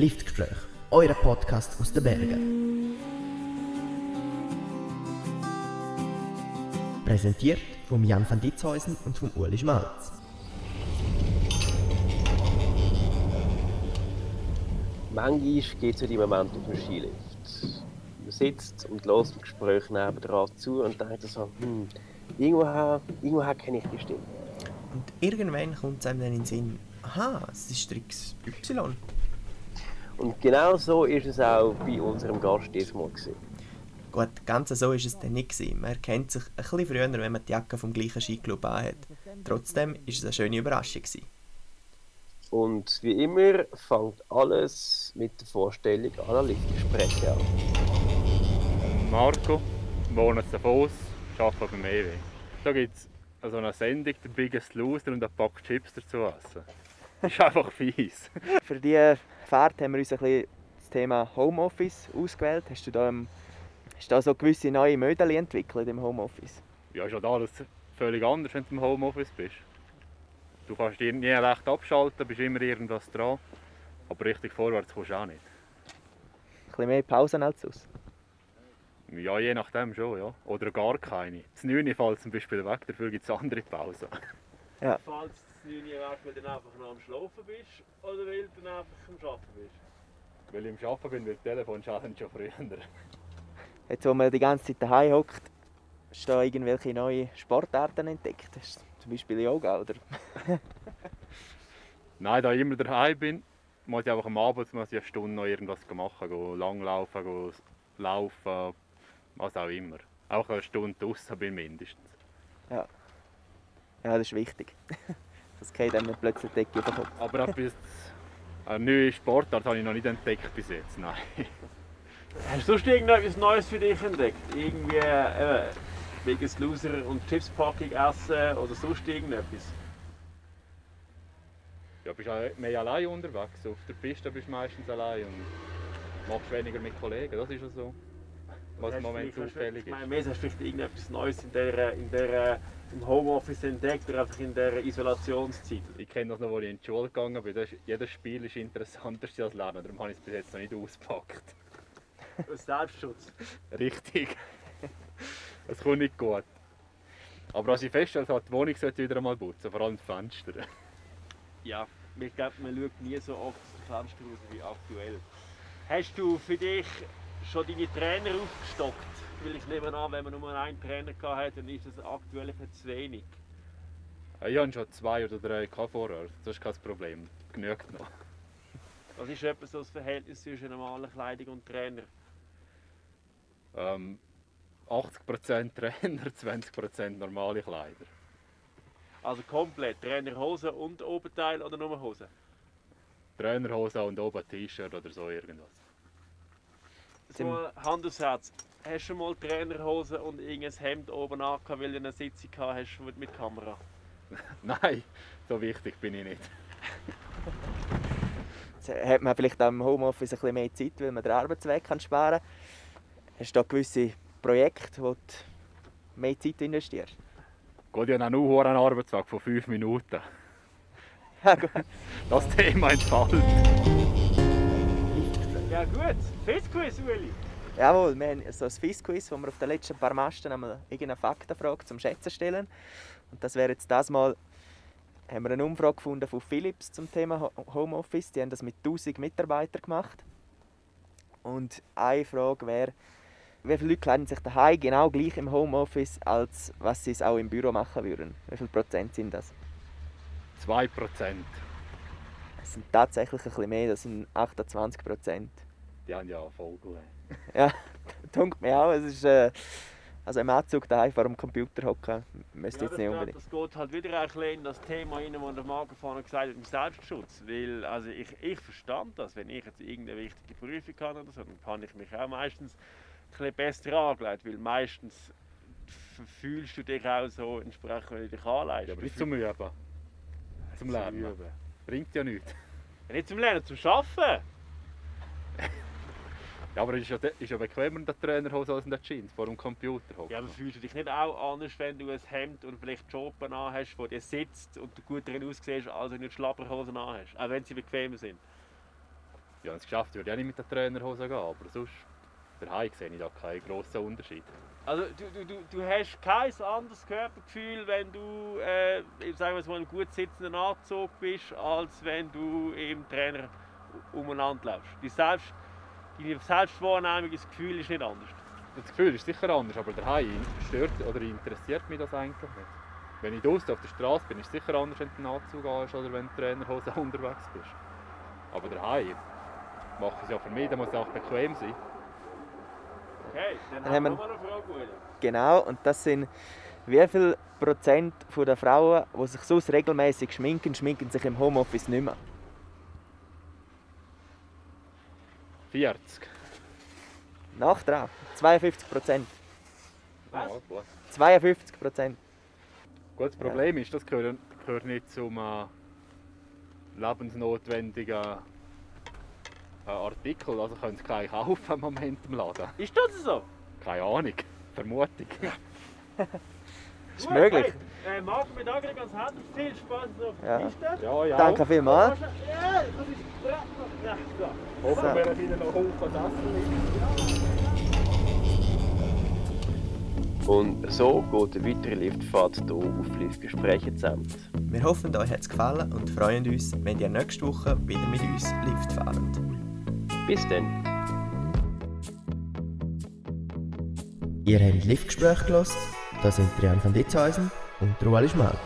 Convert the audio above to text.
Liftgespräch, euer Podcast aus den Bergen. Präsentiert von Jan van Ditzhäusen und von Uli Schmalz. Manchmal gibt es ja die Momente auf dem Skilift. Man sitzt und hört das Gespräch nebenan zu und denkt so, hm, irgendwoher, irgendwoher kenne ich die Stimme. Und irgendwann kommt es einem dann in den Sinn, aha, es ist Trix Y. Und genau so ist es auch bei unserem Gast diesmal. Gewesen. Gut, ganz so ist es dann nicht gewesen. Man erkennt sich ein bisschen früher, wenn man die Jacke vom gleichen Skiclub anhat. Trotzdem ist es eine schöne Überraschung gewesen. Und wie immer fängt alles mit der Vorstellung aller Liftgespräche an. Marco, wohne in Davos, arbeite beim EW. Da gibt es so eine Sendung, der Biggest Loser und ein Pack Chips dazu essen. Das ist einfach fies. Für diese Fahrt haben wir uns ein bisschen das Thema Homeoffice ausgewählt. Hast du da, ähm, hast du da so gewisse neue Mödel entwickelt im Homeoffice? Ja, ist ja alles völlig anders, wenn du im Homeoffice bist. Du kannst nie recht abschalten, bist immer irgendwas dran. Aber richtig vorwärts kommst du auch nicht. Ein bisschen mehr Pausen als aus. Ja, je nachdem schon, ja. Oder gar keine. Das 9 fällt zum Beispiel weg, dafür gibt es andere Pausen. Ja. Falls das 9 weg, weil du einfach noch am Schlafen bist oder weil du dann einfach am Arbeiten bist? Weil ich am Arbeiten bin, weil das Telefon schon früher. Jetzt, wo man die ganze Zeit daheim hockt, hast du da irgendwelche neue Sportarten entdeckt? Du zum Beispiel Yoga oder? Nein, da ich immer daheim bin, muss ich einfach am Abend muss ich eine Stunde noch irgendwas machen. Go langlaufen, go laufen, was auch immer. Auch eine Stunde draußen bin mindestens. Ja, das ist wichtig. Das geht einem nicht plötzlich Decke über Kopf. Aber etwas, eine neue Sportart habe ich noch nicht entdeckt bis jetzt. Nein. Hast du sonst irgendetwas Neues für dich entdeckt? Irgendwie äh, Biggest Loser und Chipspacking essen oder sonst irgendetwas? Ja, bist mehr allein unterwegs. Auf der Piste bist du meistens allein und machst weniger mit Kollegen. Das ist ja so. Was im Moment meine, ist. mehr hast du vielleicht irgendetwas Neues in der, in der, im Homeoffice entdeckt oder einfach in der Isolationszeit? Ich kenne das noch, als ich in die Schule gegangen bin. Das jedes Spiel ist interessanter als Lernen. Darum habe ich es bis jetzt noch nicht ausgepackt. Aus Selbstschutz. Richtig. Das kommt nicht gut. Aber was ich feststelle, hat die Wohnung sollte wieder einmal putzen, vor allem die Fenster. Ja, ich glaube, man schaut nie so oft dem Fenster raus wie aktuell. Hast du für dich schon deine Trainer aufgestockt? Weil ich nehme an, wenn man nur einen Trainer hat, dann ist das aktuell zu wenig. Ich hatte schon zwei oder drei vorher. Das ist kein Problem. Genügt noch. Was ist etwa so das Verhältnis zwischen normaler Kleidung und Trainer? Ähm, 80% Trainer, 20% normale Kleider. Also komplett, Trainerhose und Oberteil oder nur Hose? Trainerhose und oben T-Shirt oder so irgendwas. So mal Hand aufs Herz. Hast du mal Trainerhose und irgendein Hemd oben an, weil du eine Sitzung gehabt hast mit, mit Kamera? Nein, so wichtig bin ich nicht. Jetzt hat man vielleicht auch im Homeoffice ein bisschen mehr Zeit, weil man den Arbeitsweg kann sparen kann. Hast du da gewisse Projekte, wo du mehr Zeit investierst? Geht ja auch nur einen Arbeitstag von 5 Minuten. Ja. Das Thema entfällt. Ja gut, Festquiz, Uli. Jawohl, wir haben so ein Fiss-Quiz, wo wir auf den letzten paar Masten einmal irgendeine Faktenfrage zum Schätzen stellen. Und das wäre jetzt das Mal, haben wir eine Umfrage gefunden von Philips zum Thema Ho- Homeoffice. Die haben das mit 1000 Mitarbeitern gemacht. Und eine Frage wäre, wie viele Leute kleiden sich daheim genau gleich im Homeoffice, als was sie es auch im Büro machen würden? Wie viel Prozent sind das? 2%. Das sind tatsächlich ein bisschen mehr, das sind 28 Prozent. Die haben ja Vogel. Ja, denkt mir auch. Es ist, äh, also im Anzug daheim vor dem Computer hocken, müsste Ja, jetzt nicht das, unbedingt. das geht halt wieder ein bisschen in das Thema rein, das der Marco vorhin gesagt hat, im Selbstschutz. Weil, also ich, ich verstand das, wenn ich jetzt irgendeine wichtige Prüfung habe oder so, dann kann ich mich auch meistens ein bisschen besser angelegt, weil meistens fühlst du dich auch so entsprechend, wenn du dich anlegst. Ja, aber nicht zum Üben. Zum Lernen. Üben. Bringt ja nichts. Ja, Nicht zum Lernen, zum Arbeiten. Ja, aber es ist ja, ist ja bequemer in der Trainerhose als in der Jeans vor dem Computer. hocken. Ja, aber fühlst du dich nicht auch anders, wenn du ein Hemd und vielleicht Jopen an hast, wo dir sitzt und du gut darin aussiehst, als wenn du Schlapperhosen an hast? Auch wenn sie bequem sind. Ja, wenn es geschafft würde ich auch nicht mit der Trainerhose gehen, aber sonst, daheim sehe ich da keinen grossen Unterschied. Also du, du, du, hast kein anderes Körpergefühl, wenn du äh, sagen wir mal, im gut sitzenden Anzug bist, als wenn du im Trainer umeinander läufst. Die Selbst, deine Selbstwahrnehmung, das Gefühl ist nicht anders. Das Gefühl ist sicher anders, aber daheim stört oder interessiert mich das eigentlich nicht. Wenn ich draußen auf der Straße bin, ist es sicher anders, wenn du einen Anzug hast oder wenn du Trainerhose unterwegs bist. Aber daheim mache ich es ja für mich, da muss auch bequem sein. Okay, dann, Dann haben wir noch eine Frage, William. Genau, und das sind wie viel Prozent von der Frauen, die sich sonst regelmäßig schminken, schminken sich im Homeoffice nicht mehr. 40. Nachtrag, 52 Prozent. Was? Ja, gut. 52 Prozent. Gut, das Problem ist, das gehört, gehört nicht zum äh, lebensnotwendigen äh, Artikel. Also können Sie gleich kaufen im Moment im Laden. Ist das so? Keine Ahnung. Vermutung. Ist möglich. Hey, äh, Marco, wir danken dir ganz herzlich. Viel Spaß auf der Ja. Piste. Ja, ja. Danke vielmals. Ja, das ist ja, so. Hoffen wir, dass Ihnen noch Haufen Essen Und so geht eine weitere Liftfahrt hier auf Liftgespräche zusammen. Wir hoffen, euch hat es gefallen und freuen uns, wenn ihr nächste Woche wieder mit uns Lift fahrt. Bis dann. Ihr habt Liftgespräche gehört. Da sind Trian van Ditzhäusen und Ruali Schmalz.